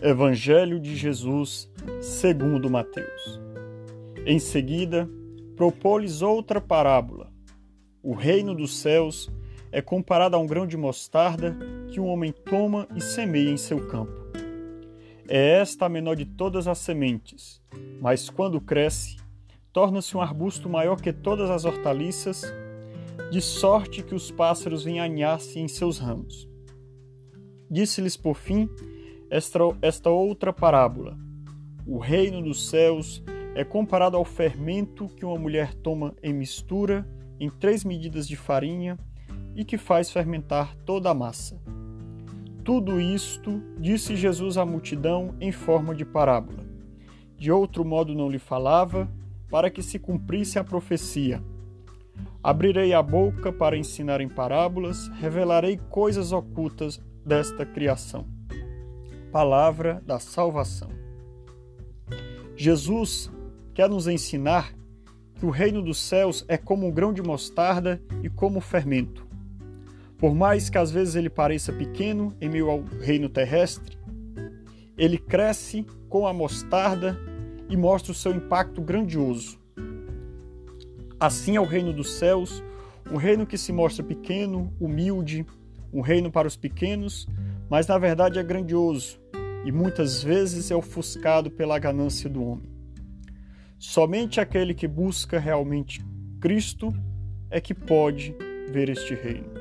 Evangelho de Jesus, segundo Mateus. Em seguida, propôs outra parábola. O reino dos céus é comparado a um grão de mostarda que um homem toma e semeia em seu campo. É esta a menor de todas as sementes, mas quando cresce, torna-se um arbusto maior que todas as hortaliças, de sorte que os pássaros vêm em seus ramos. Disse-lhes por fim esta, esta outra parábola. O reino dos céus é comparado ao fermento que uma mulher toma em mistura em três medidas de farinha e que faz fermentar toda a massa. Tudo isto disse Jesus à multidão em forma de parábola. De outro modo não lhe falava, para que se cumprisse a profecia. Abrirei a boca para ensinar em parábolas, revelarei coisas ocultas desta criação palavra da salvação. Jesus quer nos ensinar que o reino dos céus é como um grão de mostarda e como fermento. Por mais que às vezes ele pareça pequeno em meio ao reino terrestre, ele cresce com a mostarda e mostra o seu impacto grandioso. Assim é o reino dos céus, um reino que se mostra pequeno, humilde, um reino para os pequenos, mas na verdade é grandioso e muitas vezes é ofuscado pela ganância do homem. Somente aquele que busca realmente Cristo é que pode ver este reino.